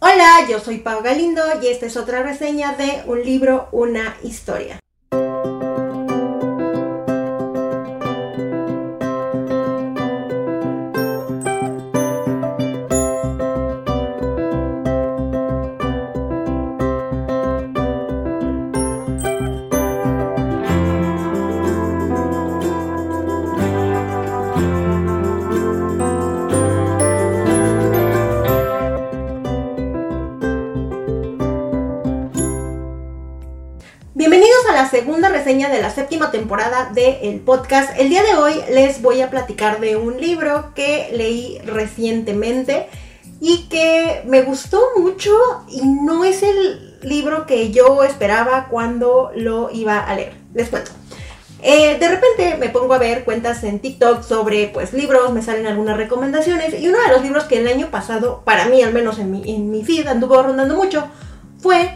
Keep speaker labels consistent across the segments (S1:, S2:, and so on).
S1: Hola, yo soy Pau Galindo y esta es otra reseña de un libro, una historia. Séptima temporada del podcast. El día de hoy les voy a platicar de un libro que leí recientemente y que me gustó mucho y no es el libro que yo esperaba cuando lo iba a leer. Les cuento. Eh, de repente me pongo a ver cuentas en TikTok sobre pues libros, me salen algunas recomendaciones y uno de los libros que el año pasado, para mí al menos en mi, en mi feed anduvo rondando mucho, fue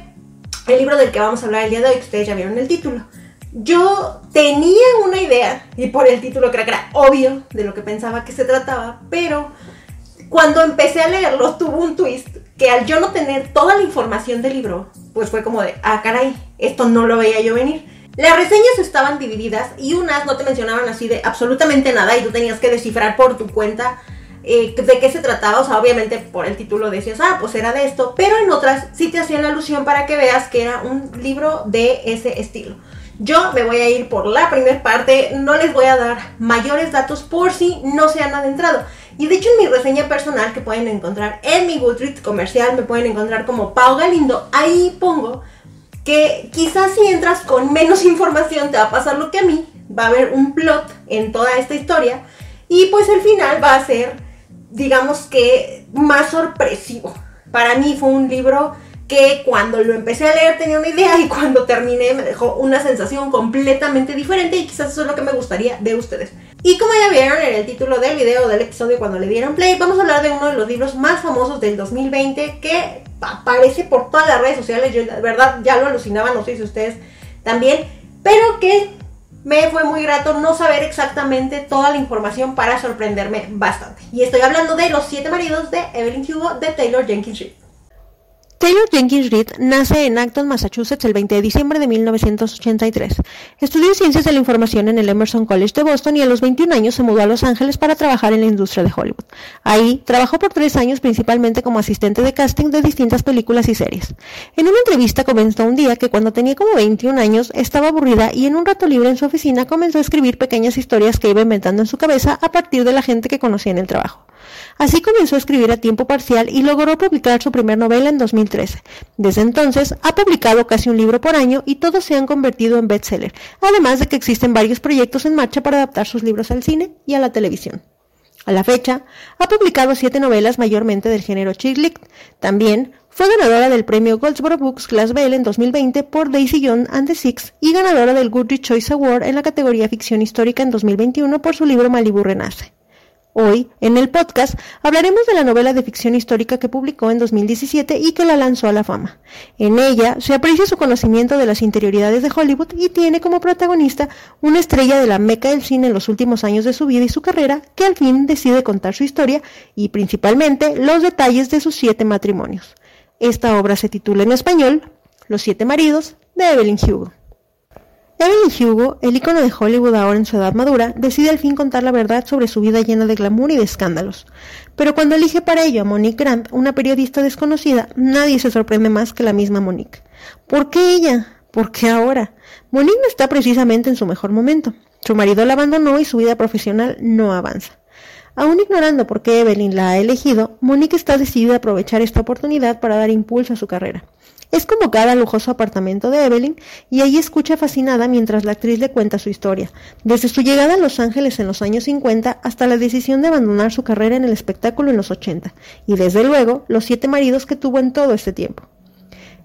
S1: el libro del que vamos a hablar el día de hoy, que ustedes ya vieron el título. Yo tenía una idea, y por el título creo que era obvio de lo que pensaba que se trataba, pero cuando empecé a leerlo tuvo un twist que al yo no tener toda la información del libro, pues fue como de, ah, caray, esto no lo veía yo venir. Las reseñas estaban divididas y unas no te mencionaban así de absolutamente nada y tú tenías que descifrar por tu cuenta eh, de qué se trataba, o sea, obviamente por el título decías, ah, pues era de esto, pero en otras sí te hacían la alusión para que veas que era un libro de ese estilo. Yo me voy a ir por la primera parte, no les voy a dar mayores datos por si no se han adentrado. Y de hecho en mi reseña personal que pueden encontrar en mi Goodreads comercial, me pueden encontrar como Pau Galindo, ahí pongo que quizás si entras con menos información te va a pasar lo que a mí, va a haber un plot en toda esta historia y pues el final va a ser digamos que más sorpresivo. Para mí fue un libro que cuando lo empecé a leer tenía una idea y cuando terminé me dejó una sensación completamente diferente y quizás eso es lo que me gustaría de ustedes. Y como ya vieron en el título del video del episodio cuando le dieron play, vamos a hablar de uno de los libros más famosos del 2020 que aparece por todas las redes sociales. Yo de verdad ya lo alucinaba, no sé si ustedes también, pero que me fue muy grato no saber exactamente toda la información para sorprenderme bastante. Y estoy hablando de Los siete maridos de Evelyn Hugo de Taylor Jenkins Reid.
S2: Taylor Jenkins Reid nace en Acton, Massachusetts, el 20 de diciembre de 1983. Estudió Ciencias de la Información en el Emerson College de Boston y a los 21 años se mudó a Los Ángeles para trabajar en la industria de Hollywood. Ahí trabajó por tres años principalmente como asistente de casting de distintas películas y series. En una entrevista comentó un día que cuando tenía como 21 años estaba aburrida y en un rato libre en su oficina comenzó a escribir pequeñas historias que iba inventando en su cabeza a partir de la gente que conocía en el trabajo. Así comenzó a escribir a tiempo parcial y logró publicar su primera novela en 2013. Desde entonces ha publicado casi un libro por año y todos se han convertido en bestseller, además de que existen varios proyectos en marcha para adaptar sus libros al cine y a la televisión. A la fecha, ha publicado siete novelas mayormente del género chick lit. También fue ganadora del premio Goldsboro Books Class Bell en 2020 por Daisy Young and the Six y ganadora del Goodreads Choice Award en la categoría ficción histórica en 2021 por su libro Malibu Renace. Hoy, en el podcast, hablaremos de la novela de ficción histórica que publicó en 2017 y que la lanzó a la fama. En ella se aprecia su conocimiento de las interioridades de Hollywood y tiene como protagonista una estrella de la meca del cine en los últimos años de su vida y su carrera que al fin decide contar su historia y principalmente los detalles de sus siete matrimonios. Esta obra se titula en español Los siete maridos de Evelyn Hugo. Evelyn Hugo, el icono de Hollywood ahora en su edad madura, decide al fin contar la verdad sobre su vida llena de glamour y de escándalos. Pero cuando elige para ello a Monique Grant, una periodista desconocida, nadie se sorprende más que la misma Monique. ¿Por qué ella? ¿Por qué ahora? Monique no está precisamente en su mejor momento. Su marido la abandonó y su vida profesional no avanza. Aún ignorando por qué Evelyn la ha elegido, Monique está decidida a aprovechar esta oportunidad para dar impulso a su carrera. Es convocada al lujoso apartamento de Evelyn y allí escucha fascinada mientras la actriz le cuenta su historia, desde su llegada a Los Ángeles en los años 50 hasta la decisión de abandonar su carrera en el espectáculo en los 80, y desde luego los siete maridos que tuvo en todo este tiempo.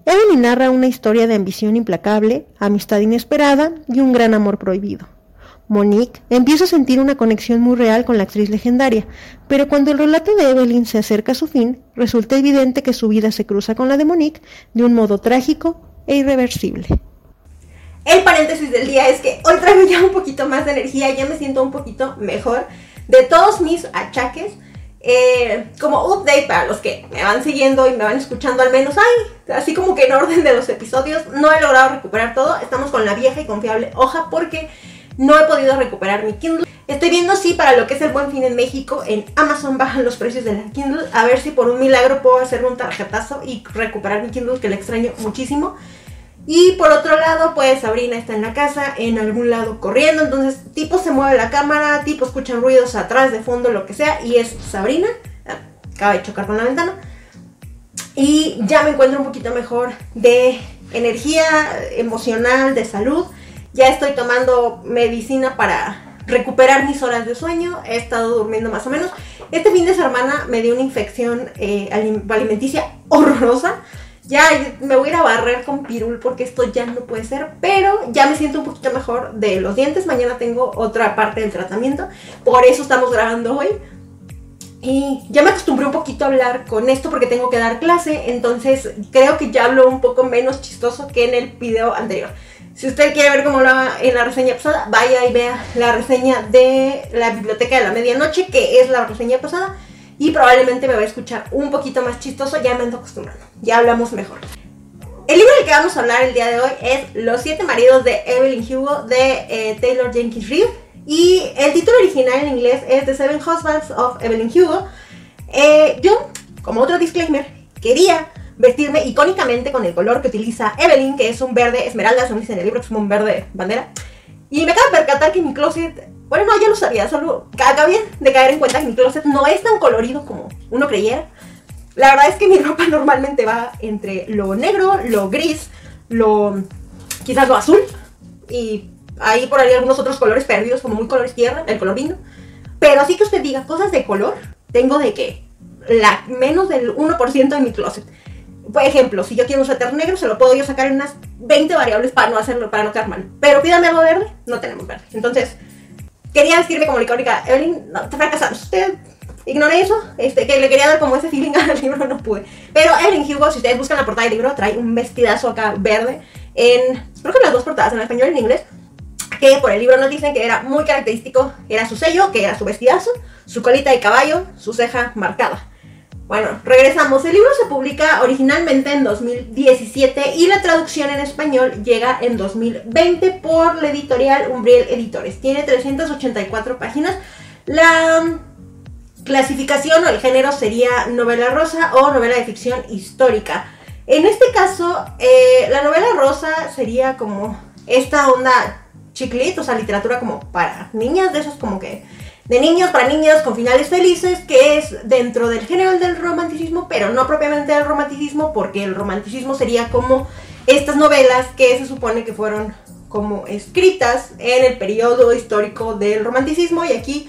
S2: Evelyn narra una historia de ambición implacable, amistad inesperada y un gran amor prohibido. Monique empieza a sentir una conexión muy real con la actriz legendaria, pero cuando el relato de Evelyn se acerca a su fin, resulta evidente que su vida se cruza con la de Monique de un modo trágico e irreversible.
S1: El paréntesis del día es que hoy traigo ya un poquito más de energía, ya me siento un poquito mejor de todos mis achaques. Eh, como update para los que me van siguiendo y me van escuchando al menos, ay, así como que en orden de los episodios, no he logrado recuperar todo. Estamos con la vieja y confiable hoja porque no he podido recuperar mi Kindle. Estoy viendo si para lo que es el buen fin en México, en Amazon bajan los precios de la Kindle. A ver si por un milagro puedo hacerme un tarjetazo y recuperar mi Kindle, que le extraño muchísimo. Y por otro lado, pues Sabrina está en la casa, en algún lado corriendo, entonces tipo se mueve la cámara, tipo escuchan ruidos atrás, de fondo, lo que sea, y es Sabrina, ah, acaba de chocar con la ventana. Y ya me encuentro un poquito mejor de energía emocional, de salud. Ya estoy tomando medicina para recuperar mis horas de sueño, he estado durmiendo más o menos. Este fin de semana me dio una infección eh, alimenticia horrorosa ya me voy a ir a barrer con pirul porque esto ya no puede ser, pero ya me siento un poquito mejor de los dientes. Mañana tengo otra parte del tratamiento, por eso estamos grabando hoy. Y ya me acostumbré un poquito a hablar con esto porque tengo que dar clase, entonces creo que ya hablo un poco menos chistoso que en el video anterior. Si usted quiere ver cómo lo en la reseña pasada, vaya y vea la reseña de la biblioteca de la medianoche, que es la reseña pasada y probablemente me va a escuchar un poquito más chistoso, ya me ando acostumbrando, ya hablamos mejor. El libro del que vamos a hablar el día de hoy es Los siete maridos de Evelyn Hugo de eh, Taylor Jenkins Reid y el título original en inglés es The Seven Husbands of Evelyn Hugo. Eh, yo, como otro disclaimer, quería vestirme icónicamente con el color que utiliza Evelyn, que es un verde esmeralda, se dice en el libro que es un verde bandera. Y me acabo de percatar que mi closet bueno, no, ya lo sabía, solo acabé de caer en cuenta que mi closet no es tan colorido como uno creyera. La verdad es que mi ropa normalmente va entre lo negro, lo gris, lo quizás lo azul y ahí por ahí algunos otros colores perdidos como muy colores tierra, el color vino. Pero así que usted diga cosas de color, tengo de que la menos del 1% de mi closet. Por ejemplo, si yo quiero un suéter negro, se lo puedo yo sacar en unas 20 variables para no hacerlo, para no quedar mal. Pero pídame algo verde, no tenemos verde. Entonces, quería decirme como icónica, Evelyn, no, te fracasaste. Usted ignoré eso, este, que le quería dar como ese feeling al libro, no pude. Pero Evelyn Hugo, si ustedes buscan la portada del libro, trae un vestidazo acá verde en, creo que las dos portadas, en español y en inglés, que por el libro nos dicen que era muy característico, era su sello, que era su vestidazo, su colita de caballo, su ceja marcada. Bueno, regresamos. El libro se publica originalmente en 2017 y la traducción en español llega en 2020 por la editorial Umbriel Editores. Tiene 384 páginas. La clasificación o el género sería novela rosa o novela de ficción histórica. En este caso, eh, la novela rosa sería como esta onda chiclit, o sea, literatura como para niñas, de esas como que de niños para niñas con finales felices, que es dentro del género del romanticismo, pero no propiamente del romanticismo, porque el romanticismo sería como estas novelas que se supone que fueron como escritas en el periodo histórico del romanticismo y aquí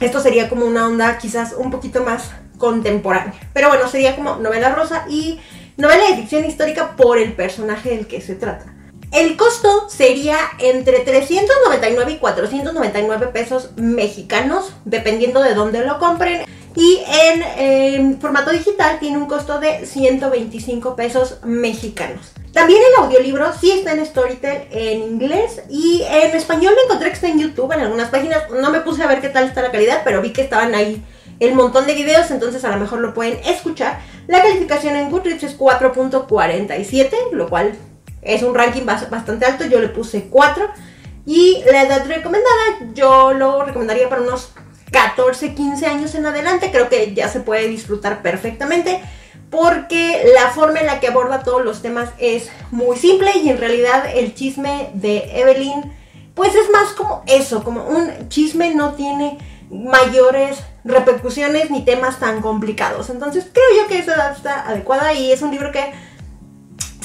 S1: esto sería como una onda quizás un poquito más contemporánea. Pero bueno, sería como novela rosa y novela de ficción histórica por el personaje del que se trata. El costo sería entre 399 y 499 pesos mexicanos, dependiendo de dónde lo compren. Y en, formato digital tiene un costo de 125 pesos mexicanos. También el audiolibro sí está en Storytel en inglés y en español lo encontré que está en YouTube en algunas páginas. No me puse a ver qué tal está la calidad, pero vi que estaban ahí el montón de videos, entonces a lo mejor lo pueden escuchar. La calificación en Goodreads es 4.47, lo cual es un ranking bastante alto, yo le puse 4. Y la edad recomendada, yo lo recomendaría para unos 14, 15 años en adelante. Creo que ya se puede disfrutar perfectamente porque la forma en la que aborda todos los temas es muy simple y en realidad el chisme de Evelyn pues es más como eso, como un chisme no tiene mayores repercusiones ni temas tan complicados. Entonces creo yo que esa edad está adecuada y es un libro que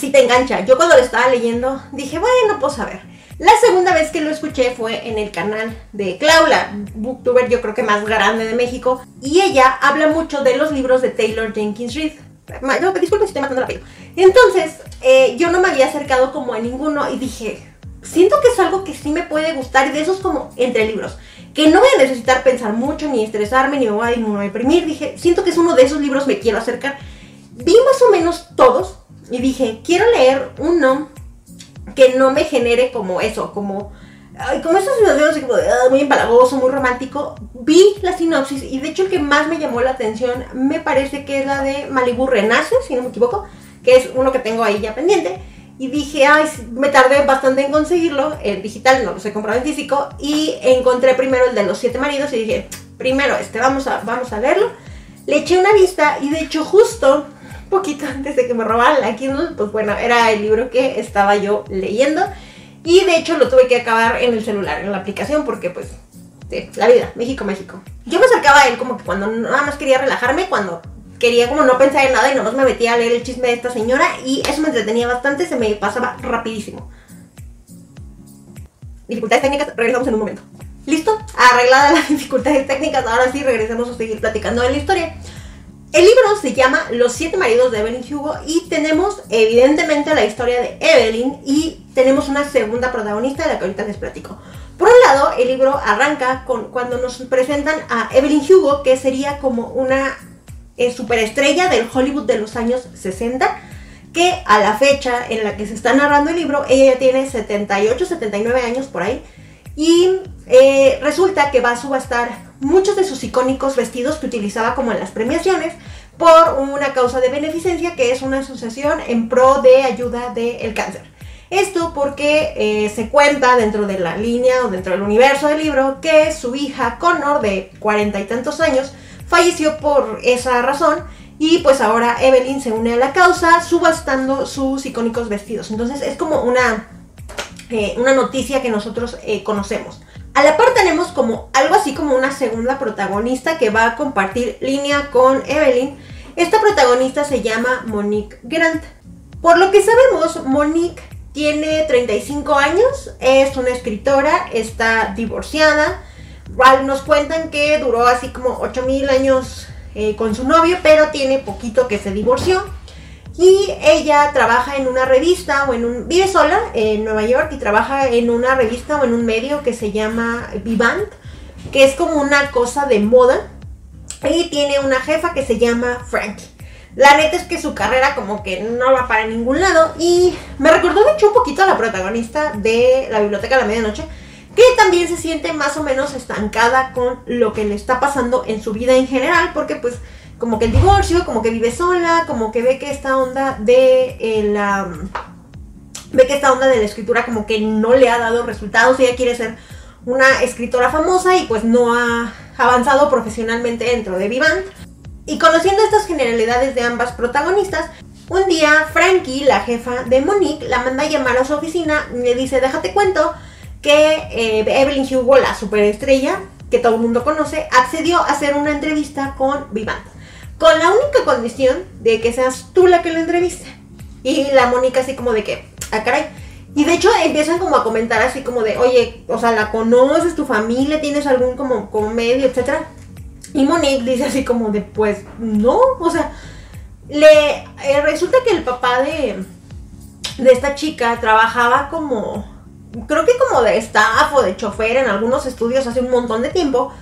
S1: si te engancha. Yo cuando lo estaba leyendo dije, bueno, pues a ver. La segunda vez que lo escuché fue en el canal de Clau, la booktuber yo creo que más grande de México. Y ella habla mucho de los libros de Taylor Jenkins Reid. No, disculpen si estoy matando la Entonces, eh, yo no me había acercado como a ninguno y dije, siento que es algo que sí me puede gustar y de esos como entre libros. Que no voy a necesitar pensar mucho, ni estresarme, ni me voy a deprimir. Dije, siento que es uno de esos libros me quiero acercar. Vi más o menos todos, y dije, quiero leer uno que no me genere como eso, como ay, como esa sensación así como de, ah, muy empalagoso, muy romántico, vi la sinopsis y de hecho el que más me llamó la atención me parece que es la de Malibu Renace, si no me equivoco, que es uno que tengo ahí ya pendiente. Y dije, ay, me tardé bastante en conseguirlo, en digital, no lo he comprado en físico, y encontré primero el de los siete maridos y dije, primero este, vamos a, vamos a verlo. Le eché una vista y de hecho justo poquito antes de que me robaran la Kindle, pues bueno, era el libro que estaba yo leyendo. Y de hecho lo tuve que acabar en el celular, en la aplicación, porque pues, sí, la vida, México, México. Yo me acercaba a él como que cuando nada más quería relajarme, cuando quería como no pensar en nada y nomás me metía a leer el chisme de esta señora y eso me entretenía bastante, se me pasaba rapidísimo. Dificultades técnicas, regresamos en un momento. ¿Listo? Arregladas las dificultades técnicas, ahora sí regresamos a seguir platicando de la historia. El libro se llama Los siete maridos de Evelyn Hugo y tenemos evidentemente la historia de Evelyn y tenemos una segunda protagonista de la que ahorita les platico. Por un lado, el libro arranca con cuando nos presentan a Evelyn Hugo, que sería como una eh, superestrella del Hollywood de los años 60, que a la fecha en la que se está narrando el libro, ella ya tiene 78, 79 años por ahí, y eh, resulta que va a subastar muchos de sus icónicos vestidos que utilizaba como en las premiaciones por una causa de beneficencia que es una asociación en pro de ayuda del cáncer. Esto porque eh, se cuenta dentro de la línea o dentro del universo del libro que su hija Connor de cuarenta y tantos años falleció por esa razón y pues ahora Evelyn se une a la causa subastando sus icónicos vestidos. Entonces es como una, eh, una noticia que nosotros conocemos. A la par tenemos como algo así como una segunda protagonista que va a compartir línea con Evelyn. Esta protagonista se llama Monique Grant. Por lo que sabemos, Monique tiene 35 años, es una escritora, está divorciada. Nos cuentan que duró así como 8000 años eh, con su novio, pero tiene poquito que se divorció. Y ella trabaja en una revista o en un... Vive sola en Nueva York y trabaja en una revista o en un medio que se llama Vivant, que es como una cosa de moda. Y tiene una jefa que se llama Frankie. La neta es que su carrera como que no va para ningún lado. Y me recordó de hecho un poquito a la protagonista de La Biblioteca de la Medianoche. Que también se siente más o menos estancada con lo que le está pasando en su vida en general. Porque pues como que el divorcio, como que vive sola, como que ve que esta onda de la... ve que esta onda de la escritura como que no le ha dado resultados, ella quiere ser una escritora famosa y pues no ha avanzado profesionalmente dentro de Vivant. Y conociendo estas generalidades de ambas protagonistas, un día Frankie, la jefa de Monique, la manda a llamar a su oficina y le dice, déjate cuento que eh, Evelyn Hugo, la superestrella que todo el mundo conoce, accedió a hacer una entrevista con Vivant con la única condición de que seas tú la que lo entreviste. Y la Mónica así como de que, ah, caray. Y de hecho empiezan como a comentar así como de, oye, o sea, ¿la conoces, tu familia, tienes algún como, como medio, etcétera? Y Monique dice así como de, pues, no, o sea, le eh, resulta que el papá de, de esta chica trabajaba como, creo que como de staff o de chofer en algunos estudios hace un montón de tiempo.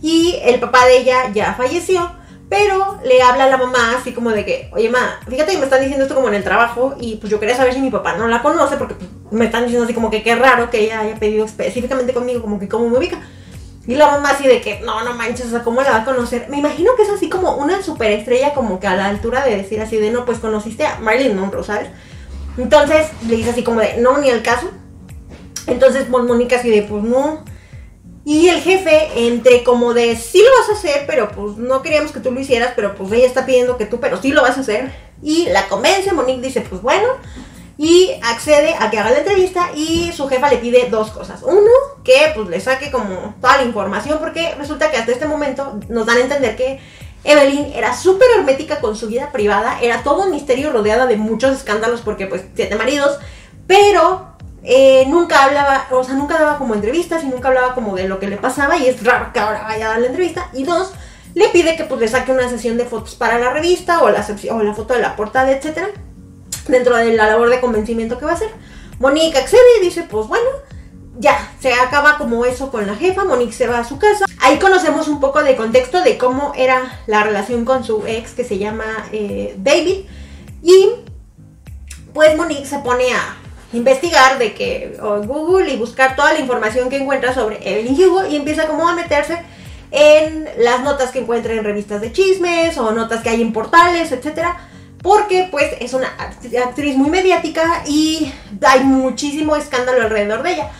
S1: Y el papá de ella ya falleció. Pero le habla a la mamá así como de que, oye, ma, fíjate que me están diciendo esto como en el trabajo y pues yo quería saber si mi papá no la conoce porque pues, me están diciendo así como que qué raro que ella haya pedido específicamente conmigo, como que cómo me ubica. Y la mamá así de que, no, no manches, o sea, ¿cómo la va a conocer? Me imagino que es así como una superestrella como que a la altura de decir así de, no, pues conociste a Marilyn Monroe, ¿sabes? Entonces le dice así como de, no, ni el caso. Entonces Mónica así de, pues no. Y el jefe, entre como de sí lo vas a hacer, pero pues no queríamos que tú lo hicieras, pero pues ella está pidiendo que tú, pero sí lo vas a hacer. Y la convence, Monique dice, pues bueno, y accede a que haga la entrevista y su jefa le pide dos cosas. Uno, que pues le saque como toda la información, porque resulta que hasta este momento nos dan a entender que Evelyn era súper hermética con su vida privada, era todo un misterio rodeada de muchos escándalos porque pues siete maridos, pero eh, nunca hablaba, o sea, nunca daba como entrevistas y nunca hablaba como de lo que le pasaba y es raro que ahora vaya a dar la entrevista. Y dos, le pide que pues le saque una sesión de fotos para la revista o la, foto de la portada, etcétera, dentro de la labor de convencimiento que va a hacer. Monique accede y dice, pues bueno, ya, se acaba como eso con la jefa, Monique se va a su casa. Ahí conocemos un poco de contexto de cómo era la relación con su ex que se llama eh, David. Y pues Monique se pone a investigar de que Google y buscar toda la información que encuentra sobre Evelyn Hugo y empieza como a meterse en las notas que encuentra en revistas de chismes o notas que hay en portales, etcétera, porque pues es una actriz muy mediática y hay muchísimo escándalo alrededor de ella.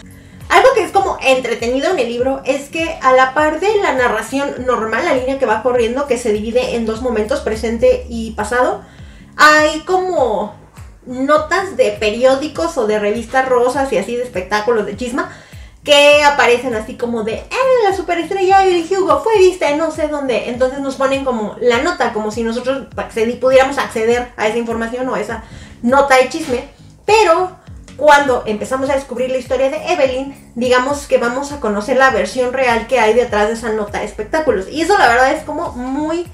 S1: Algo que es como entretenido en el libro es que a la par de la narración normal, la línea que va corriendo, que se divide en dos momentos, presente y pasado, hay como notas de periódicos o de revistas rosas y así de espectáculos de chisma que aparecen así como de, eh, la superestrella de Hugo fue vista no sé dónde. Entonces nos ponen como la nota, como si nosotros pudiéramos acceder a esa información o esa nota de chisme. Pero cuando empezamos a descubrir la historia de Evelyn, digamos que vamos a conocer la versión real que hay detrás de esa nota de espectáculos. Y eso la verdad es como muy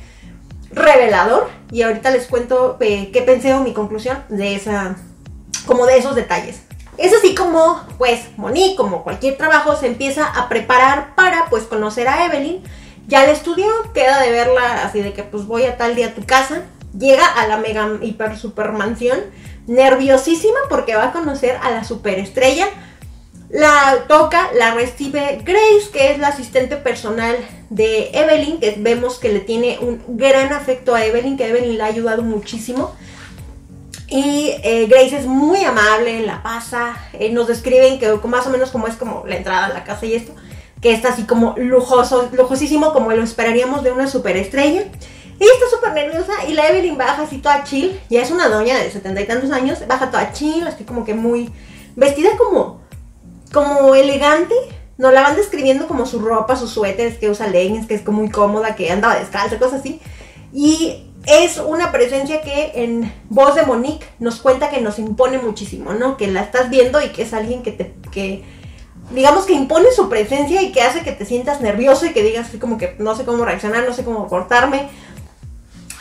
S1: revelador. Y ahorita les cuento eh, qué pensé o mi conclusión de esa, como de esos detalles. Es así como, pues, Monique, como cualquier trabajo, se empieza a preparar para, pues, conocer a Evelyn. Ya le estudió, queda de verla así de que, pues, voy a tal día a tu casa. Llega a la mega hiper super mansión, nerviosísima porque va a conocer a la superestrella. La toca, la recibe Grace, que es la asistente personal de Evelyn, que vemos que le tiene un gran afecto a Evelyn, que Evelyn le ha ayudado muchísimo. Y eh, Grace es muy amable, la pasa, eh, nos describen que más o menos como es como la entrada a la casa y esto, que está así como lujoso, lujosísimo como lo esperaríamos de una superestrella. Y está súper nerviosa y la Evelyn baja así toda chill, ya es una doña de setenta y tantos años, baja toda chill, así como que muy vestida como, como elegante. Nos la van describiendo como su ropa, sus suéteres que usa leggings, que es como muy cómoda, que andaba descalza, cosas así. Y es una presencia que en voz de Monique nos cuenta que nos impone muchísimo, ¿no? Que la estás viendo y que es alguien que te, que, digamos que impone su presencia y que hace que te sientas nervioso y que digas como que no sé cómo reaccionar, no sé cómo cortarme.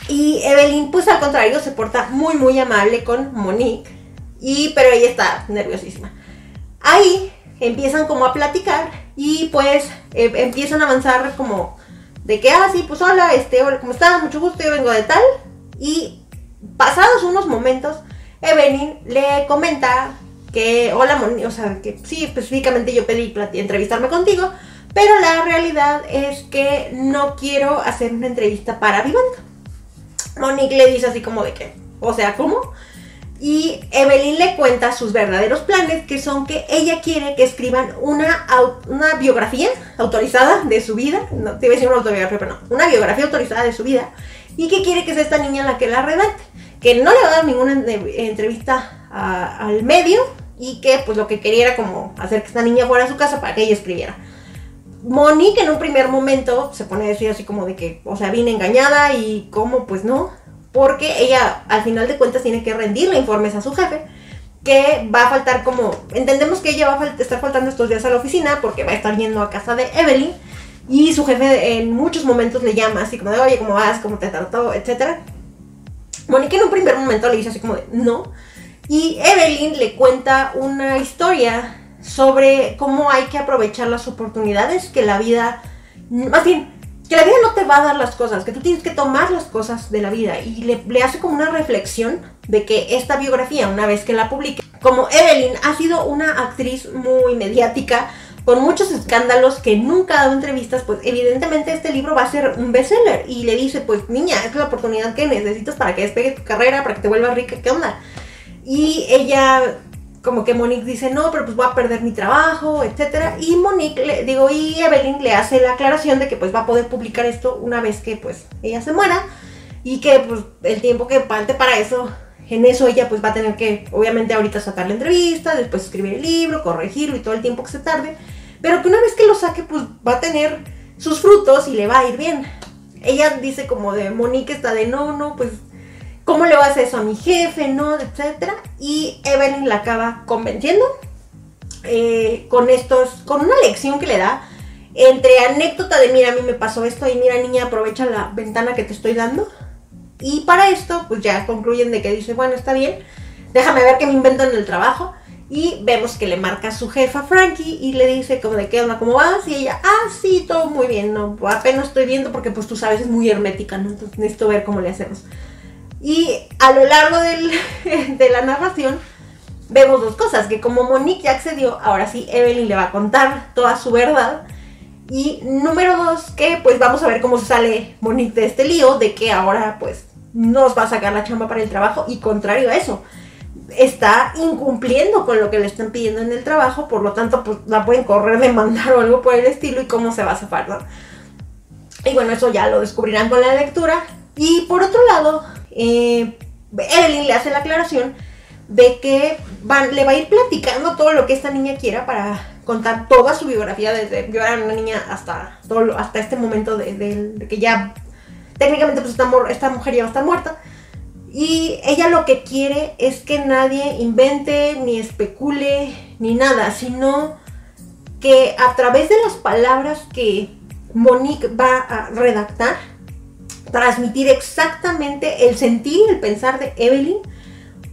S1: Y Evelyn, pues al contrario, se porta muy, muy amable con Monique, y, pero ella está nerviosísima. Ahí empiezan como a platicar y pues eh, empiezan a avanzar como de que, ah, sí, pues hola, este, hola, ¿cómo estás? Mucho gusto, yo vengo de tal. Y pasados unos momentos, Evelyn le comenta que, hola, Moni, o sea, que sí, específicamente yo pedí entrevistarme contigo, pero la realidad es que no quiero hacer una entrevista para Vivando. Monique le dice así como de que, o sea, ¿cómo? Y Evelyn le cuenta sus verdaderos planes, que son que ella quiere que escriban una, biografía autorizada de su vida. No, te iba a decir una autobiografía, pero no. Una biografía autorizada de su vida. Y que quiere que sea esta niña la que la redacte. Que no le va a dar ninguna entrevista al medio. Y que pues lo que quería era como hacer que esta niña fuera a su casa para que ella escribiera. Monique en un primer momento se pone a decir así como de que, o sea, vine engañada y cómo, pues no porque ella al final de cuentas tiene que rendirle informes a su jefe que va a faltar como, entendemos que ella va a estar faltando estos días a la oficina porque va a estar yendo a casa de Evelyn y su jefe en muchos momentos le llama así como de, oye, ¿cómo vas? ¿Cómo te trató? Etcétera. Monique en un primer momento le dice así como de, no. Y Evelyn le cuenta una historia sobre cómo hay que aprovechar las oportunidades que la vida, más bien, que la vida no te va a dar las cosas, que tú tienes que tomar las cosas de la vida. Y le, hace como una reflexión de que esta biografía, una vez que la publique, como Evelyn ha sido una actriz muy mediática, con muchos escándalos, que nunca ha dado entrevistas, pues evidentemente este libro va a ser un bestseller. Y le dice, pues niña, es la oportunidad que necesitas para que despegue tu carrera, para que te vuelvas rica, ¿qué onda? Y ella como que Monique dice, no, pero pues voy a perder mi trabajo, etcétera. Y Monique, le, digo, y Evelyn le hace la aclaración de que pues va a poder publicar esto una vez que pues ella se muera. Y que pues el tiempo que falte para eso, en eso ella pues va a tener que, obviamente ahorita sacar la entrevista, después escribir el libro, corregirlo y todo el tiempo que se tarde. Pero que una vez que lo saque pues va a tener sus frutos y le va a ir bien. Ella dice como de Monique está de no, no, pues ¿Cómo le vas a eso a mi jefe? ¿No? Etcétera. Y Evelyn la acaba convenciendo eh, con estos, con una lección que le da entre anécdota de mira, a mí me pasó esto y mira, niña, aprovecha la ventana que te estoy dando. Y para esto, pues ya concluyen de que dice, bueno, está bien, déjame ver qué me invento en el trabajo. Y vemos que le marca su jefa Frankie y le dice como de qué onda, cómo vas. Y ella, ah, sí, todo muy bien, no, apenas estoy viendo porque pues tú sabes, es muy hermética, ¿no? Entonces necesito ver cómo le hacemos. Y a lo largo de la narración vemos dos cosas, que como Monique ya accedió, ahora sí Evelyn le va a contar toda su verdad. Y número dos, que pues vamos a ver cómo sale Monique de este lío, de que ahora pues nos va a sacar la chamba para el trabajo y contrario a eso, está incumpliendo con lo que le están pidiendo en el trabajo, por lo tanto pues la pueden correr, demandar o algo por el estilo y cómo se va a zafar. Y bueno, eso ya lo descubrirán con la lectura. Y por otro lado, eh, Evelyn le hace la aclaración de que le va a ir platicando todo lo que esta niña quiera para contar toda su biografía desde yo era una niña hasta hasta este momento de, que ya técnicamente pues esta, esta mujer ya va a estar muerta. Y ella lo que quiere es que nadie invente ni especule ni nada sino que a través de las palabras que Monique va a redactar transmitir exactamente el sentir el pensar de Evelyn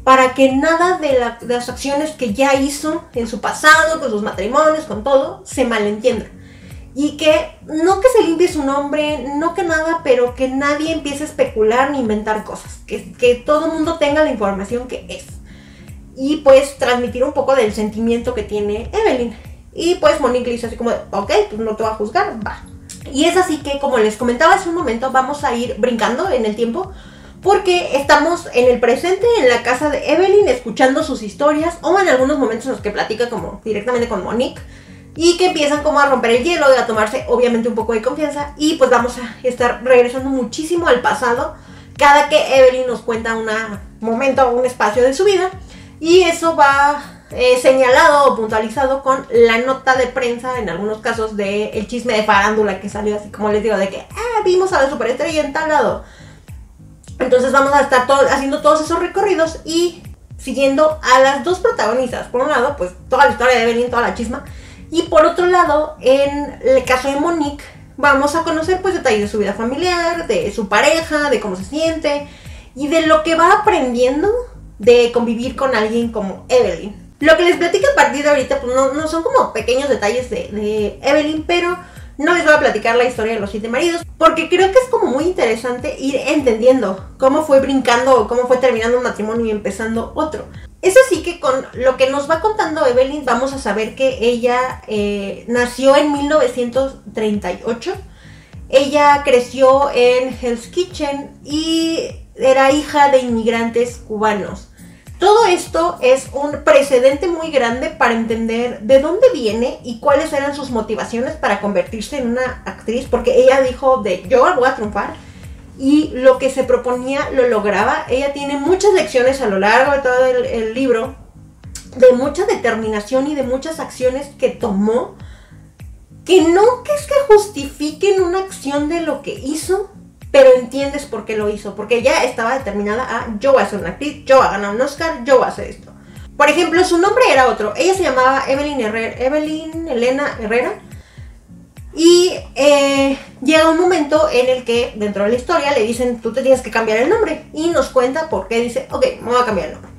S1: para que nada de, las acciones que ya hizo en su pasado, con sus matrimonios, con todo, se malentienda. Y que no que se limpie su nombre, no que nada, pero que nadie empiece a especular ni inventar cosas. Que, que todo el mundo tenga la información que es. Y pues transmitir un poco del sentimiento que tiene Evelyn. Y pues Monique le dice así como, ok, pues no te va a juzgar, va. Y es así que, como les comentaba hace un momento, vamos a ir brincando en el tiempo porque estamos en el presente en la casa de Evelyn escuchando sus historias o en algunos momentos en los que platica como directamente con Monique y que empiezan como a romper el hielo a tomarse obviamente un poco de confianza y pues vamos a estar regresando muchísimo al pasado cada que Evelyn nos cuenta un momento un espacio de su vida y eso va eh, señalado o puntualizado con la nota de prensa en algunos casos de el chisme de farándula que salió así como les digo de que ah, vimos a la superestrella en tal lado entonces vamos a estar haciendo todos esos recorridos y siguiendo a las dos protagonistas. Por un lado, pues toda la historia de Evelyn, toda la chisma. Y por otro lado, en el caso de Monique, vamos a conocer pues detalles de su vida familiar, de su pareja, de cómo se siente y de lo que va aprendiendo de convivir con alguien como Evelyn. Lo que les platico a partir de ahorita, pues no, son como pequeños detalles de, Evelyn, pero no les voy a platicar la historia de los siete maridos, porque creo que es como muy interesante ir entendiendo cómo fue brincando o cómo fue terminando un matrimonio y empezando otro. Es así que con lo que nos va contando Evelyn vamos a saber que ella eh, nació en 1938. Ella creció en Hell's Kitchen y era hija de inmigrantes cubanos. Todo esto es un precedente muy grande para entender de dónde viene y cuáles eran sus motivaciones para convertirse en una actriz, porque ella dijo de yo voy a triunfar y lo que se proponía lo lograba. Ella tiene muchas lecciones a lo largo de todo el, libro de mucha determinación y de muchas acciones que tomó que no es que justifiquen una acción de lo que hizo, pero entiendes por qué lo hizo, porque ella estaba determinada a yo voy a ser una actriz, yo voy a ganar un Oscar, yo voy a hacer esto. Por ejemplo, su nombre era otro, ella se llamaba Evelyn, Herrera, Evelyn Elena Herrera, y eh, llega un momento en el que dentro de la historia le dicen, tú te tienes que cambiar el nombre, y nos cuenta por qué dice, ok, me voy a cambiar el nombre.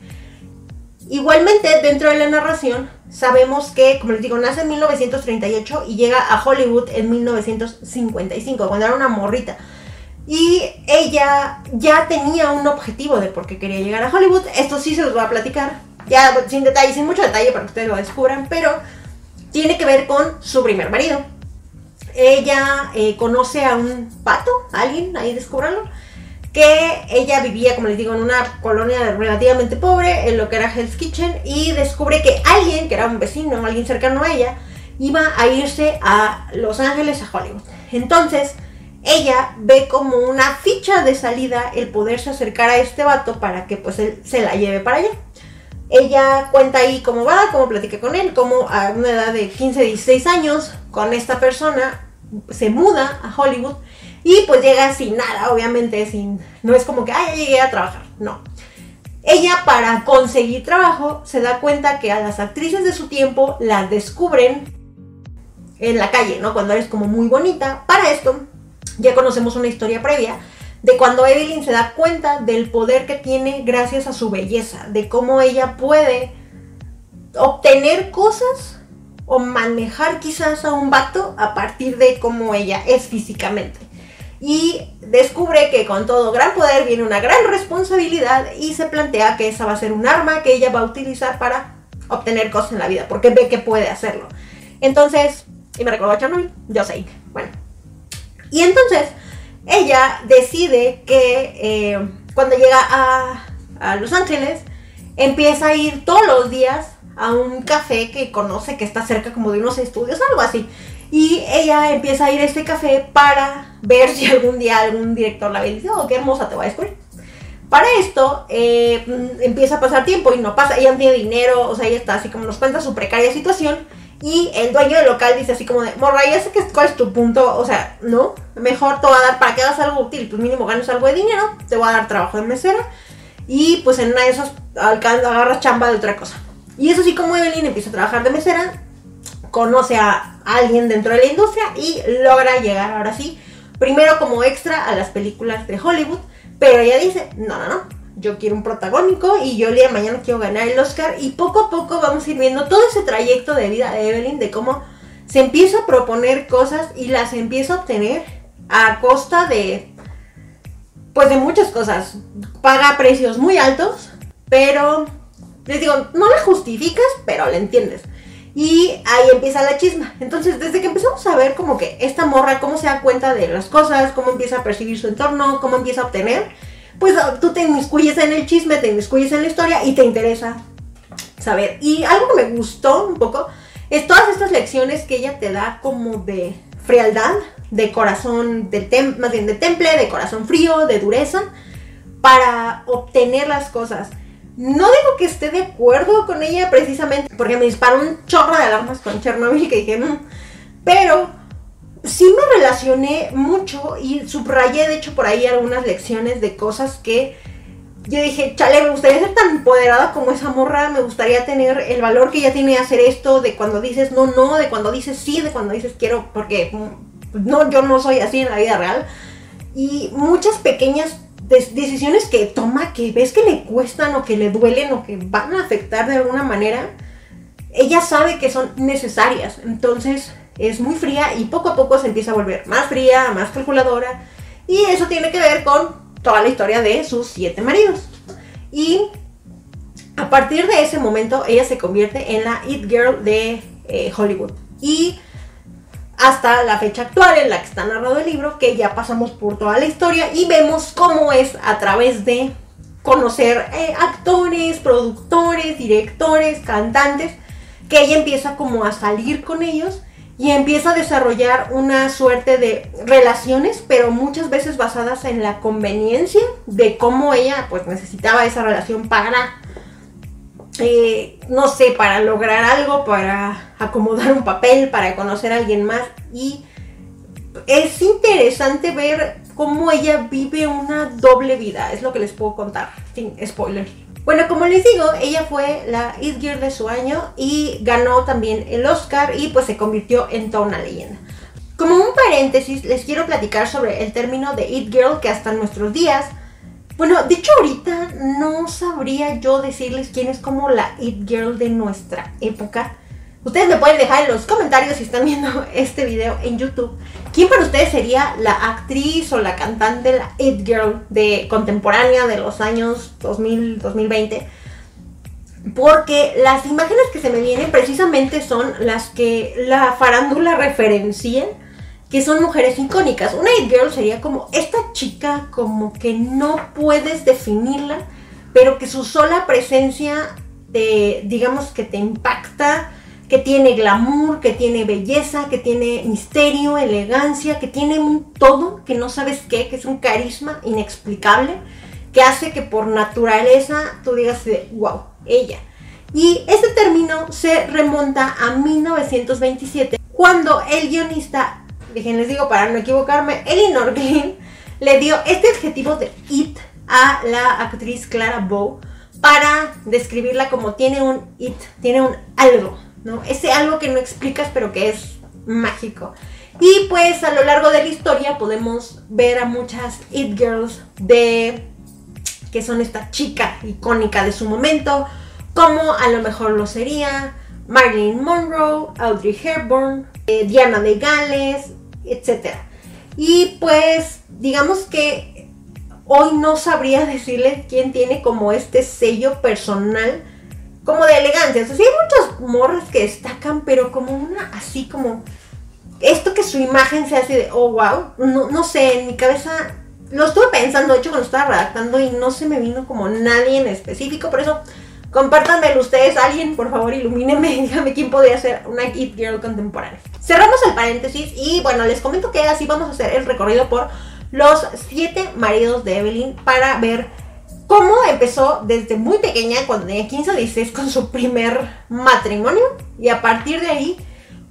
S1: Igualmente, dentro de la narración, sabemos que, como les digo, nace en 1938 y llega a Hollywood en 1955, cuando era una morrita. Y ella ya tenía un objetivo de por qué quería llegar a Hollywood. Esto sí se los voy a platicar. Ya sin detalle, sin mucho detalle para que ustedes lo descubran. Pero tiene que ver con su primer marido. Ella eh, conoce a un pato, alguien, ahí descubranlo. Que ella vivía, como les digo, en una colonia relativamente pobre, en lo que era Hell's Kitchen. Y descubre que alguien, que era un vecino, alguien cercano a ella, iba a irse a Los Ángeles, a Hollywood. Entonces ella ve como una ficha de salida el poderse acercar a este vato para que pues él se la lleve para allá. Ella cuenta ahí cómo va, cómo platica con él, cómo a una edad de 15, 16 años con esta persona se muda a Hollywood y pues llega sin nada, obviamente, sin no es como que ay, llegué a trabajar, no. Ella para conseguir trabajo se da cuenta que a las actrices de su tiempo las descubren en la calle, ¿no? Cuando eres como muy bonita. Para esto ya conocemos una historia previa de cuando Evelyn se da cuenta del poder que tiene gracias a su belleza, de cómo ella puede obtener cosas o manejar quizás a un vato a partir de cómo ella es físicamente. y descubre que con todo gran poder viene una gran responsabilidad y se plantea que esa va a ser un arma que ella va a utilizar para obtener cosas en la vida, porque ve que puede hacerlo. Entonces, y me recordó a Chernobyl, yo sé, bueno. Y entonces, ella decide que eh, cuando llega a, Los Ángeles, empieza a ir todos los días a un café que conoce que está cerca como de unos estudios, algo así. Y ella empieza a ir a este café para ver si algún día algún director la ve y dice, oh, qué hermosa te va a descubrir. Para esto eh, empieza a pasar tiempo y no pasa, ella no tiene dinero, o sea, ella está así como nos cuenta su precaria situación y el dueño del local dice así como de, morra, ya sé que cuál es tu punto, o sea, no, mejor te voy a dar, para que hagas algo útil, pues mínimo ganes algo de dinero, te voy a dar trabajo de mesera y pues en una de esas agarras chamba de otra cosa. Y eso sí como Evelyn empieza a trabajar de mesera, conoce a alguien dentro de la industria y logra llegar ahora sí, primero como extra a las películas de Hollywood, pero ella dice, no, no, no, yo quiero un protagónico y yo el día de mañana quiero ganar el Oscar y poco a poco vamos a ir viendo todo ese trayecto de vida de Evelyn, de cómo se empieza a proponer cosas y las empieza a obtener a costa de, pues de muchas cosas. Paga precios muy altos, pero les digo, no la justificas, pero la entiendes. Y ahí empieza la chisma. Entonces, desde que empezamos a ver como que esta morra, cómo se da cuenta de las cosas, cómo empieza a percibir su entorno, cómo empieza a obtener, pues ah, tú te inmiscuyes en el chisme, te inmiscuyes en la historia y te interesa saber. Y algo que me gustó un poco es todas estas lecciones que ella te da como de frialdad, de corazón, de más bien de temple, de corazón frío, de dureza, para obtener las cosas. No digo que esté de acuerdo con ella precisamente porque me disparó un chorro de alarmas con Chernobyl que dije, mm", pero sí me relacioné mucho y subrayé de hecho por ahí algunas lecciones de cosas que yo dije, chale, me gustaría ser tan empoderada como esa morra, me gustaría tener el valor que ella tiene hacer esto, de cuando dices no, no, de cuando dices sí, de cuando dices quiero, porque mm, no, yo no soy así en la vida real. Y muchas pequeñas decisiones que toma que ves que le cuestan o que le duelen o que van a afectar de alguna manera, ella sabe que son necesarias. Entonces es muy fría y poco a poco se empieza a volver más fría, más calculadora. Y eso tiene que ver con toda la historia de sus siete maridos. Y a partir de ese momento ella se convierte en la It Girl de eh, Hollywood. Y hasta la fecha actual en la que está narrado el libro, que ya pasamos por toda la historia y vemos cómo es a través de conocer eh, actores, productores, directores, cantantes, que ella empieza como a salir con ellos y empieza a desarrollar una suerte de relaciones, pero muchas veces basadas en la conveniencia de cómo ella pues necesitaba esa relación para eh, no sé, para lograr algo, para acomodar un papel, para conocer a alguien más. Y es interesante ver cómo ella vive una doble vida, es lo que les puedo contar, sin spoiler. Bueno, como les digo, ella fue la It Girl de su año y ganó también el Oscar y pues se convirtió en toda una leyenda. Como un paréntesis, les quiero platicar sobre el término de It Girl que hasta nuestros días bueno, de hecho ahorita no sabría yo decirles quién es como la It Girl de nuestra época. Ustedes me pueden dejar en los comentarios si están viendo este video en YouTube. ¿Quién para ustedes sería la actriz o la cantante, la It Girl de contemporánea de los años 2000, 2020? Porque las imágenes que se me vienen precisamente son las que la farándula referencia que son mujeres icónicas. Una It Girl sería como esta chica como que no puedes definirla, pero que su sola presencia te, digamos que te impacta, que tiene glamour, que tiene belleza, que tiene misterio, elegancia, que tiene un todo que no sabes qué, que es un carisma inexplicable, que hace que por naturaleza tú digas, wow, ella. Y este término se remonta a 1927, cuando el guionista les digo para no equivocarme, Elinor Glynn le dio este adjetivo de it a la actriz Clara Bow para describirla como tiene un it, tiene un algo, ¿no? Ese algo que no explicas pero que es mágico. Y pues a lo largo de la historia podemos ver a muchas it girls de que son esta chica icónica de su momento, como a lo mejor lo sería Marilyn Monroe, Audrey Hepburn, eh, Diana de Gales, etc. Y pues, digamos que hoy no sabría decirle quién tiene como este sello personal, como de elegancia. O sea, sí hay muchas morras que destacan, pero como una así como. Esto que su imagen sea así de, oh, wow. No, no sé, en mi cabeza lo estuve pensando, de hecho, cuando estaba redactando y no se me vino como nadie en específico, por eso compártanmelo ustedes, alguien, por favor, ilumínenme, díganme quién podría ser una It Girl contemporánea. Cerramos el paréntesis y bueno, les comento que así vamos a hacer el recorrido por los siete maridos de Evelyn para ver cómo empezó desde muy pequeña, cuando tenía 15 o 16, con su primer matrimonio y a partir de ahí,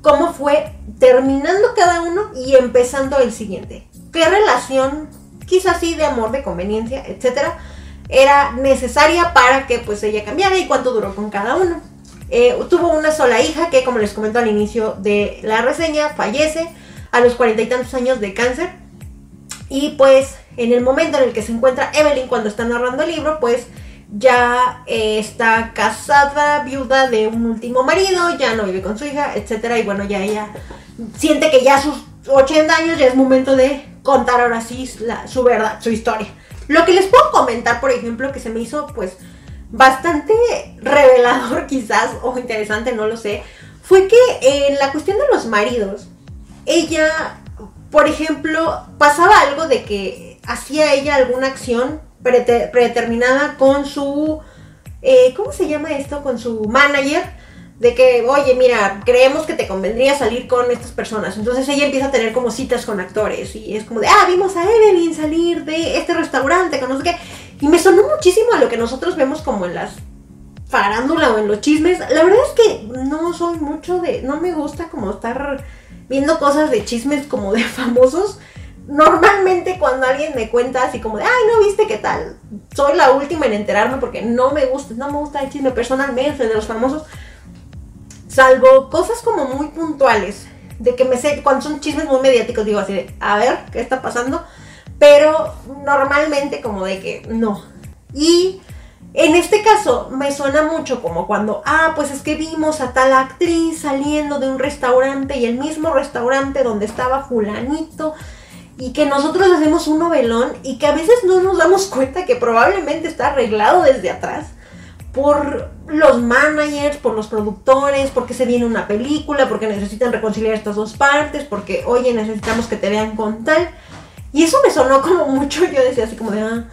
S1: cómo fue terminando cada uno y empezando el siguiente. ¿Qué relación quizás sí de amor, de conveniencia, etcétera, era necesaria para que pues ella cambiara y cuánto duró con cada uno. Eh, tuvo una sola hija que, como les comento al inicio de la reseña, fallece a los cuarenta y tantos años de cáncer. Y pues en el momento en el que se encuentra Evelyn cuando está narrando el libro, pues ya eh, está casada, viuda de un último marido, ya no vive con su hija, etcétera. Y bueno, ya ella siente que ya sus 80 años ya es momento de contar ahora sí su verdad, su historia. Lo que les puedo comentar, por ejemplo, que se me hizo pues bastante revelador quizás o interesante, no lo sé, fue que en la cuestión de los maridos, ella, por ejemplo, pasaba algo de que hacía ella alguna acción predeterminada con su, eh, ¿cómo se llama esto? Con su manager de que, oye, mira, creemos que te convendría salir con estas personas. Entonces ella empieza a tener como citas con actores y es como de, ah, vimos a Evelyn salir de este restaurante, que no sé qué. Y me sonó muchísimo a lo que nosotros vemos como en las farándula o en los chismes. La verdad es que no soy mucho de, no me gusta como estar viendo cosas de chismes como de famosos. Normalmente cuando alguien me cuenta así como de, ay, no viste qué tal, soy la última en enterarme porque no me gusta, no me gusta el chisme personalmente de los famosos Salvo cosas como muy puntuales, de que me sé, cuando son chismes muy mediáticos, digo así de, a ver, ¿qué está pasando? Pero normalmente como de que no. Y en este caso me suena mucho como cuando, ah, pues es que vimos a tal actriz saliendo de un restaurante y el mismo restaurante donde estaba fulanito y que nosotros hacemos un novelón y que a veces no nos damos cuenta que probablemente está arreglado desde atrás por los managers, por los productores, porque se viene una película, porque necesitan reconciliar estas dos partes, porque, oye, necesitamos que te vean con tal. Y eso me sonó como mucho, yo decía así como de, ah.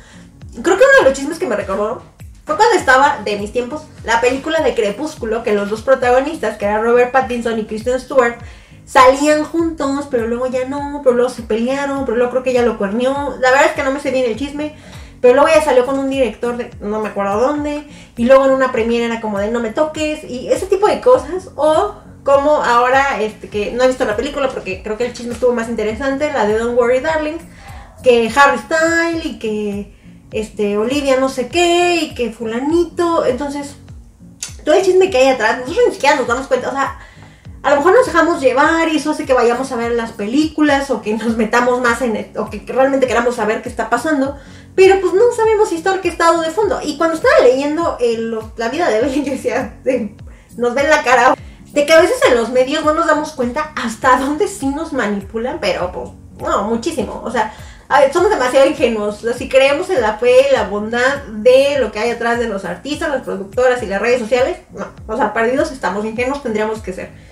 S1: Creo que uno de los chismes que me recordó fue cuando estaba, de mis tiempos, la película de Crepúsculo, que los dos protagonistas, que eran Robert Pattinson y Kristen Stewart, salían juntos, pero luego ya no, pero luego se pelearon, pero luego creo que ella lo cuernió. La verdad es que no me sé bien el chisme, pero luego ya salió con un director de no me acuerdo dónde. Y luego en una premiere era como de no me toques. Y ese tipo de cosas. O como ahora, este, que no he visto la película porque creo que el chisme estuvo más interesante. La de Don't Worry Darling. Que Harry Style y que este, Olivia no sé qué. Y que fulanito. Entonces, todo el chisme que hay atrás. Nosotros ni siquiera nos damos cuenta. O sea, a lo mejor nos dejamos llevar y eso hace que vayamos a ver las películas o que nos metamos más en o que realmente queramos saber qué está pasando. Pero pues no sabemos si está orquestado de fondo. Y cuando estaba leyendo la vida de Evelyn, yo decía, nos ven la cara. De que a veces en los medios no nos damos cuenta hasta dónde sí nos manipulan, pero pues no, muchísimo. O sea, somos demasiado ingenuos. Si creemos en la fe y la bondad de lo que hay atrás de los artistas, las productoras y las redes sociales, no. O sea, perdidos estamos, ingenuos tendríamos que ser.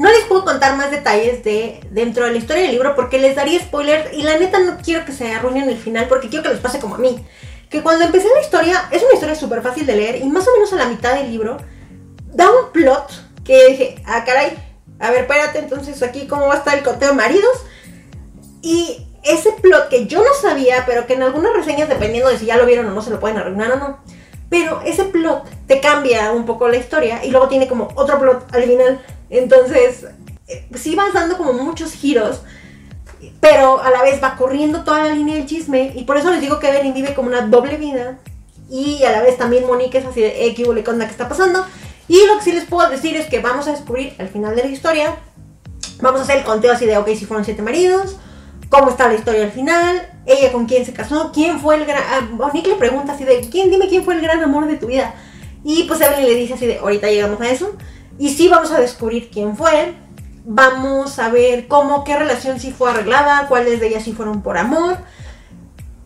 S1: No les puedo contar más detalles de dentro de la historia del libro porque les daría spoilers y la neta no quiero que se arruinen el final porque quiero que les pase como a mí. Que cuando empecé la historia, es una historia súper fácil de leer y más o menos a la mitad del libro da un plot que dije, ah caray, a ver, espérate entonces aquí cómo va a estar el conteo de maridos. Y ese plot que yo no sabía, pero que en algunas reseñas, dependiendo de si ya lo vieron o no, se lo pueden arruinar o no. Pero ese plot te cambia un poco la historia y luego tiene como otro plot al final entonces, eh, sí vas dando como muchos giros, pero a la vez va corriendo toda la línea del chisme. Y por eso les digo que Evelyn vive como una doble vida. Y a la vez también Monique es así de, eh, ¿qué con la que está pasando? Y lo que sí les puedo decir es que vamos a descubrir al final de la historia. Vamos a hacer el conteo así de, ok, si fueron siete maridos, cómo está la historia al final, ella con quién se casó, quién fue el gran... Ah, Monique le pregunta así de, ¿quién, dime quién fue el gran amor de tu vida? Y pues Evelyn le dice así de, ahorita llegamos a eso. Y sí vamos a descubrir quién fue. vamos a ver cómo, qué relación sí fue arreglada, cuáles de ellas sí fueron por amor.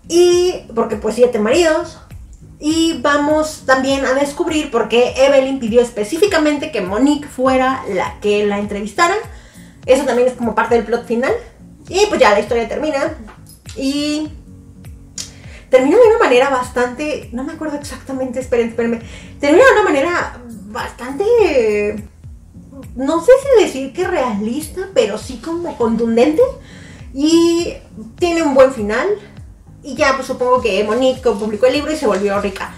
S1: Y porque pues siete maridos. Y vamos también a descubrir por qué Evelyn pidió específicamente que Monique fuera la que la entrevistara. Eso también es como parte del plot final. Y pues ya la historia termina. Y termina de una manera bastante. No me acuerdo exactamente, esperen, espérenme. Termina de una manera bastante. No sé si decir que realista, pero sí como contundente. Y tiene un buen final. Y ya, pues supongo que Monique publicó el libro y se volvió rica.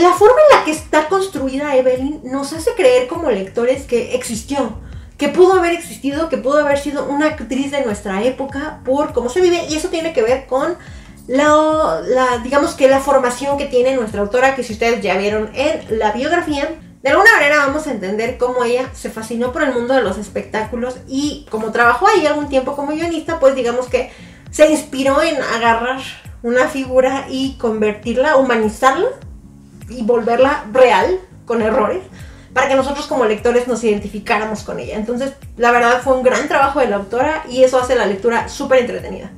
S1: La forma en la que está construida Evelyn nos hace creer como lectores que existió, que pudo haber existido, que pudo haber sido una actriz de nuestra época por cómo se vive. Y eso tiene que ver con la, digamos que la formación que tiene nuestra autora, que si ustedes ya vieron en la biografía, de alguna manera vamos a entender cómo ella se fascinó por el mundo de los espectáculos y como trabajó ahí algún tiempo como guionista, pues digamos que se inspiró en agarrar una figura y convertirla, humanizarla y volverla real con errores para que nosotros como lectores nos identificáramos con ella. Entonces, la verdad fue un gran trabajo de la autora y eso hace la lectura súper entretenida.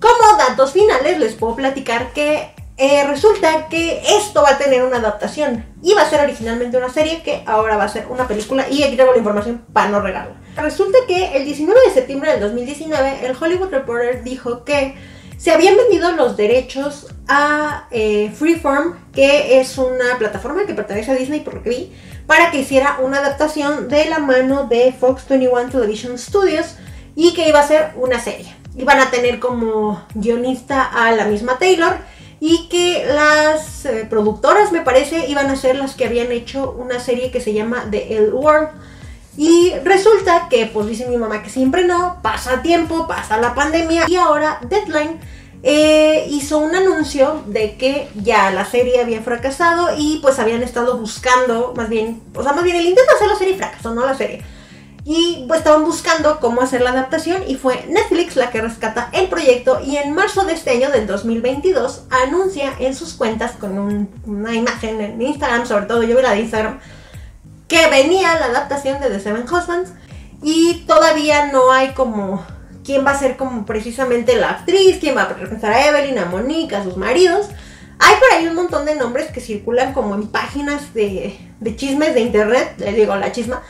S1: Como datos finales les puedo platicar que eh, resulta que esto va a tener una adaptación. Iba a ser originalmente una serie que ahora va a ser una película y aquí tengo la información para no regarla. Resulta que el 19 de septiembre del 2019 el Hollywood Reporter dijo que se habían vendido los derechos a eh, Freeform, que es una plataforma que pertenece a Disney por lo que vi, para que hiciera una adaptación de la mano de Fox 21 Television Studios y que iba a ser una serie. Iban a tener como guionista a la misma Taylor y que las eh, productoras, me parece, iban a ser las que habían hecho una serie que se llama The L World. Y resulta que, pues dice mi mamá que siempre no, pasa tiempo, pasa la pandemia y ahora Deadline eh, hizo un anuncio de que ya la serie había fracasado y pues habían estado buscando, más bien, o sea, más bien el intento de hacer la serie fracasó, no la serie. Y pues estaban buscando cómo hacer la adaptación y fue Netflix la que rescata el proyecto y en marzo de este año del 2022 anuncia en sus cuentas con una imagen en Instagram, sobre todo yo vi la de Instagram, que venía la adaptación de The Seven Husbands y todavía no hay como quién va a ser como precisamente la actriz, quién va a representar a Evelyn, a Monique, a sus maridos. Hay por ahí un montón de nombres que circulan como en páginas de, chismes de internet, les digo la chisma,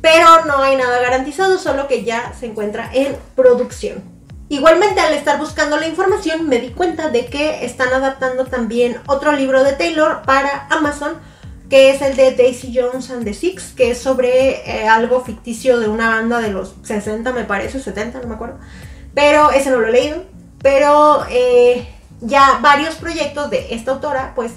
S1: pero no hay nada garantizado, solo que ya se encuentra en producción. Igualmente al estar buscando la información me di cuenta de que están adaptando también otro libro de Taylor para Amazon, que es el de Daisy Jones and the Six, que es sobre eh, algo ficticio de una banda de los 60 me parece, 70, no me acuerdo. Pero ese no lo he leído. Pero eh, ya varios proyectos de esta autora pues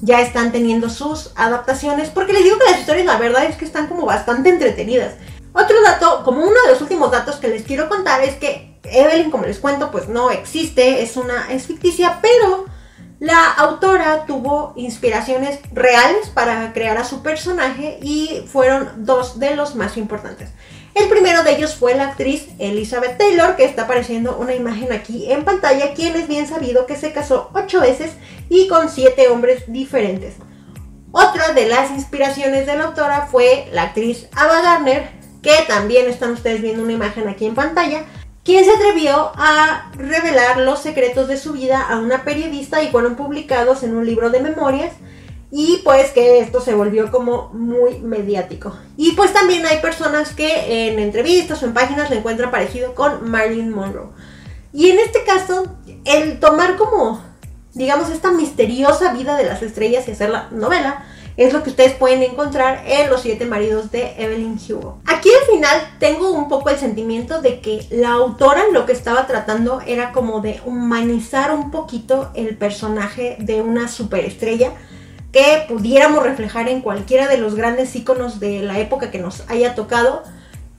S1: ya están teniendo sus adaptaciones, porque les digo que las historias la verdad es que están como bastante entretenidas. Otro dato, como uno de los últimos datos que les quiero contar es que Evelyn, como les cuento, pues no existe, es una es ficticia, pero la autora tuvo inspiraciones reales para crear a su personaje y fueron dos de los más importantes. El primero de ellos fue la actriz Elizabeth Taylor, que está apareciendo una imagen aquí en pantalla, quien es bien sabido que se casó ocho veces y con siete hombres diferentes. Otra de las inspiraciones de la autora fue la actriz Ava Gardner, que también están ustedes viendo una imagen aquí en pantalla, quien se atrevió a revelar los secretos de su vida a una periodista y fueron publicados en un libro de memorias y pues que esto se volvió como muy mediático. Y pues también hay personas que en entrevistas o en páginas le encuentran parecido con Marilyn Monroe. Y en este caso, el tomar como, digamos, esta misteriosa vida de las estrellas y hacer la novela, es lo que ustedes pueden encontrar en Los siete maridos de Evelyn Hugo. Aquí al final tengo un poco el sentimiento de que la autora lo que estaba tratando era como de humanizar un poquito el personaje de una superestrella que pudiéramos reflejar en cualquiera de los grandes iconos de la época que nos haya tocado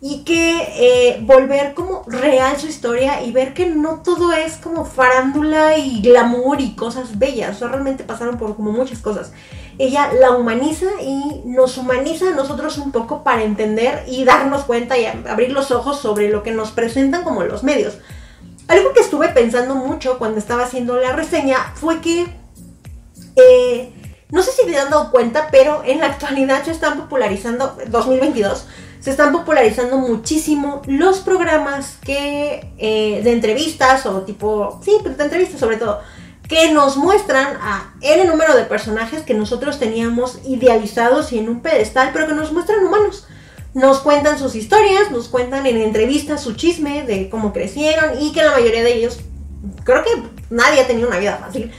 S1: y que eh, volver como real su historia y ver que no todo es como farándula y glamour y cosas bellas, o sea, realmente pasaron por como muchas cosas. Ella la humaniza y nos humaniza a nosotros un poco para entender y darnos cuenta y abrir los ojos sobre lo que nos presentan como los medios. Algo que estuve pensando mucho cuando estaba haciendo la reseña fue que eh, no sé si te han dado cuenta, pero en la actualidad se están popularizando, 2022, se están popularizando muchísimo los programas que eh, de entrevistas o tipo, sí, de entrevistas sobre todo, que nos muestran a N número de personajes que nosotros teníamos idealizados y en un pedestal, pero que nos muestran humanos. Nos cuentan sus historias, nos cuentan en entrevistas su chisme de cómo crecieron y que la mayoría de ellos, creo que nadie ha tenido una vida fácil.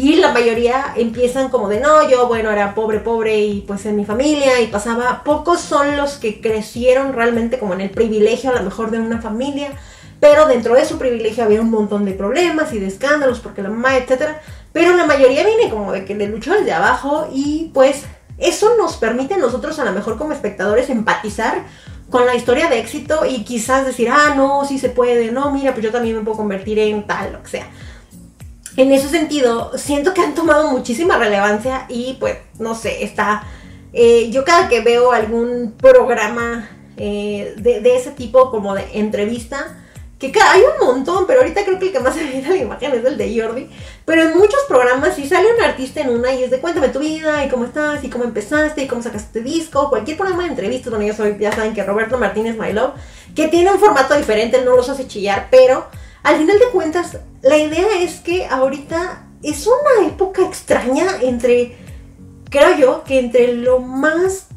S1: Y la mayoría empiezan como de, no, yo, bueno, era pobre, pobre y pues en mi familia y pasaba. Pocos son los que crecieron realmente como en el privilegio a lo mejor de una familia, pero dentro de su privilegio había un montón de problemas y de escándalos porque la mamá, etcétera. Pero la mayoría viene como de que le luchó desde abajo y pues eso nos permite a nosotros a lo mejor como espectadores empatizar con la historia de éxito y quizás decir, ah, no, sí se puede, no, mira, pues yo también me puedo convertir en tal, lo que sea en ese sentido, siento que han tomado muchísima relevancia y pues, no sé, está... Eh, yo cada que veo algún programa eh, de, ese tipo como de entrevista, que hay un montón, pero ahorita creo que el que más se ve la imagen es el de Jordi, pero en muchos programas si sale un artista en una y es de cuéntame tu vida y cómo estás y cómo empezaste y cómo sacaste este disco, cualquier programa de entrevistas donde yo soy, ya saben que Roberto Martínez My Love, que tiene un formato diferente, no los hace chillar, pero al final de cuentas, la idea es que ahorita es una época extraña entre, creo yo, que entre lo más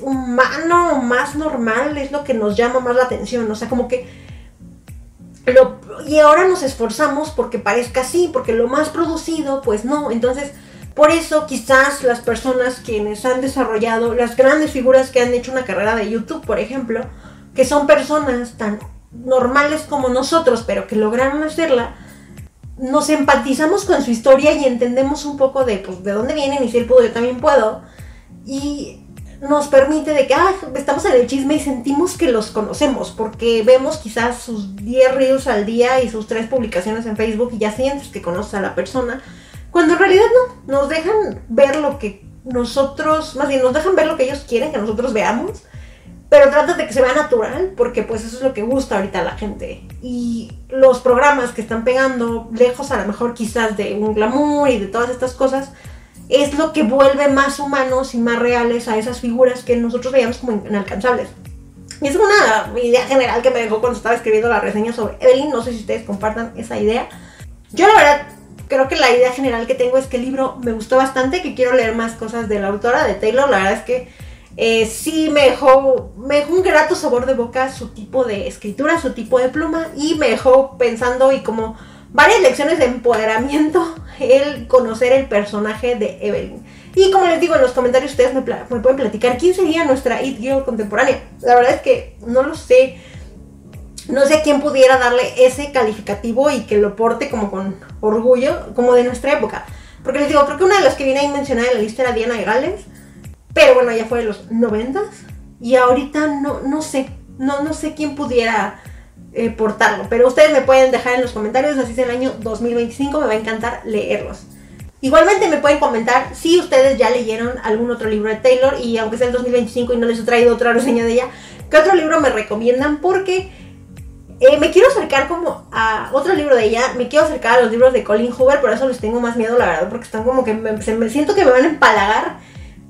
S1: humano, más normal es lo que nos llama más la atención. O sea, como que... Y ahora nos esforzamos porque parezca así, porque lo más producido, pues no. Entonces, por eso quizás las personas quienes han desarrollado, las grandes figuras que han hecho una carrera de YouTube, por ejemplo, que son personas tan normales como nosotros, pero que lograron hacerla, nos empatizamos con su historia y entendemos un poco de, pues, de dónde vienen y si él pudo, yo también puedo. Y nos permite de que ah, estamos en el chisme y sentimos que los conocemos, porque vemos quizás sus 10 reels al día y sus 3 publicaciones en Facebook y ya sientes que conoces a la persona, cuando en realidad no, nos dejan ver lo que nosotros, más bien nos dejan ver lo que ellos quieren que nosotros veamos pero trata de que se vea natural, porque pues eso es lo que gusta ahorita a la gente. Y los programas que están pegando, lejos a lo mejor quizás de un glamour y de todas estas cosas, es lo que vuelve más humanos y más reales a esas figuras que nosotros veíamos como inalcanzables. Y es una idea general que me dejó cuando estaba escribiendo la reseña sobre Evelyn, no sé si ustedes compartan esa idea. Yo la verdad creo que la idea general que tengo es que el libro me gustó bastante, que quiero leer más cosas de la autora, de Taylor, la verdad es que eh, sí me dejó, un grato sabor de boca su tipo de escritura, su tipo de pluma y me dejó pensando y como varias lecciones de empoderamiento el conocer el personaje de Evelyn. Y como les digo en los comentarios, ustedes me, pueden platicar quién sería nuestra It Girl contemporánea. La verdad es que no lo sé. No sé quién pudiera darle ese calificativo y que lo porte como con orgullo, como de nuestra época. Porque les digo, creo que una de las que viene ahí mencionada en la lista era Diana de. Pero bueno, ya fue de los noventas. Y ahorita no, no sé. No, no sé quién pudiera eh, portarlo. Pero ustedes me pueden dejar en los comentarios. Así es el año 2025. Me va a encantar leerlos. Igualmente me pueden comentar si ustedes ya leyeron algún otro libro de Taylor. Y aunque sea el 2025 y no les he traído otra reseña de ella. ¿Qué otro libro me recomiendan? Porque eh, me quiero acercar como a otro libro de ella, me quiero acercar a los libros de Colin Hoover, por eso les tengo más miedo, la verdad, porque están como que me, me siento que me van a empalagar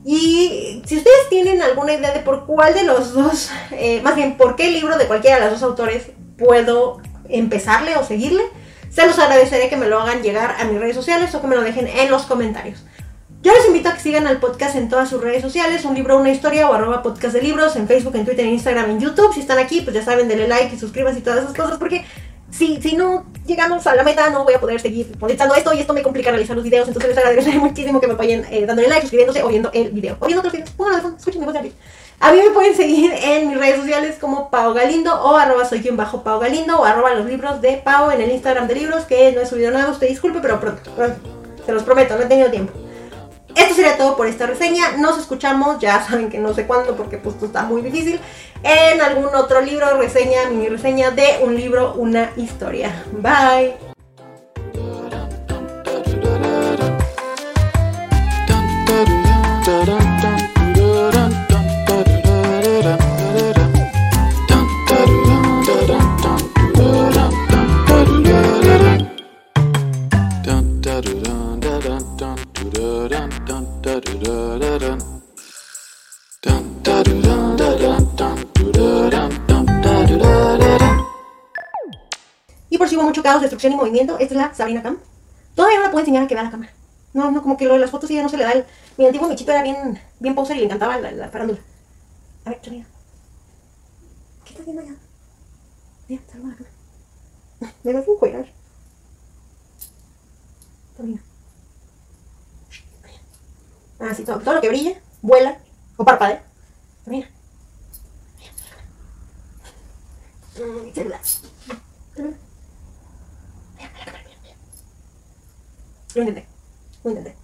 S1: y si ustedes tienen alguna idea de por cuál de los dos, eh, más bien por qué libro de cualquiera de los dos autores puedo empezarle o seguirle, se los agradeceré que me lo hagan llegar a mis redes sociales o que me lo dejen en los comentarios. Yo les invito a que sigan al podcast en todas sus redes sociales, un libro, una historia o arroba podcast de libros, en Facebook, en Twitter, en Instagram, en YouTube. Si están aquí, pues ya saben, denle like y suscríbanse y todas esas cosas porque si, si no llegamos a la meta, no voy a poder seguir monetizando esto y esto me complica realizar los videos. Entonces les agradecería muchísimo que me apoyen eh, dándole like, suscribiéndose o viendo el video. O viendo otros videos. Bueno, escuchen mi voz de A mí me pueden seguir en mis redes sociales como Pau Galindo o arroba soy quien bajo Pau Galindo o arroba los libros de Pau en el Instagram de libros que no he subido nada, usted disculpe, pero pronto, pronto. Se los prometo, no he tenido tiempo. Esto sería todo por esta reseña. Nos escuchamos, ya saben que no sé cuándo porque pues esto está muy difícil. En algún otro libro, reseña, mini reseña de un libro, una historia. Bye. Y por si hubo mucho caos, destrucción y movimiento, esta es la Sabrina Cam. Todavía no la puedo enseñar a que vea la cámara. No, no, como que lo de las fotos ya no se le da el... Mi antiguo michito era bien, bien poser y le encantaba la, la farándula. A ver, mira. ¿Qué estás viendo allá? Mira, salva la cámara. Me vas a encuadrar. Ah, sí, todo, todo lo que brille, vuela o parpadea. Mira. Mm, mira. Lo intenté. Lo intenté.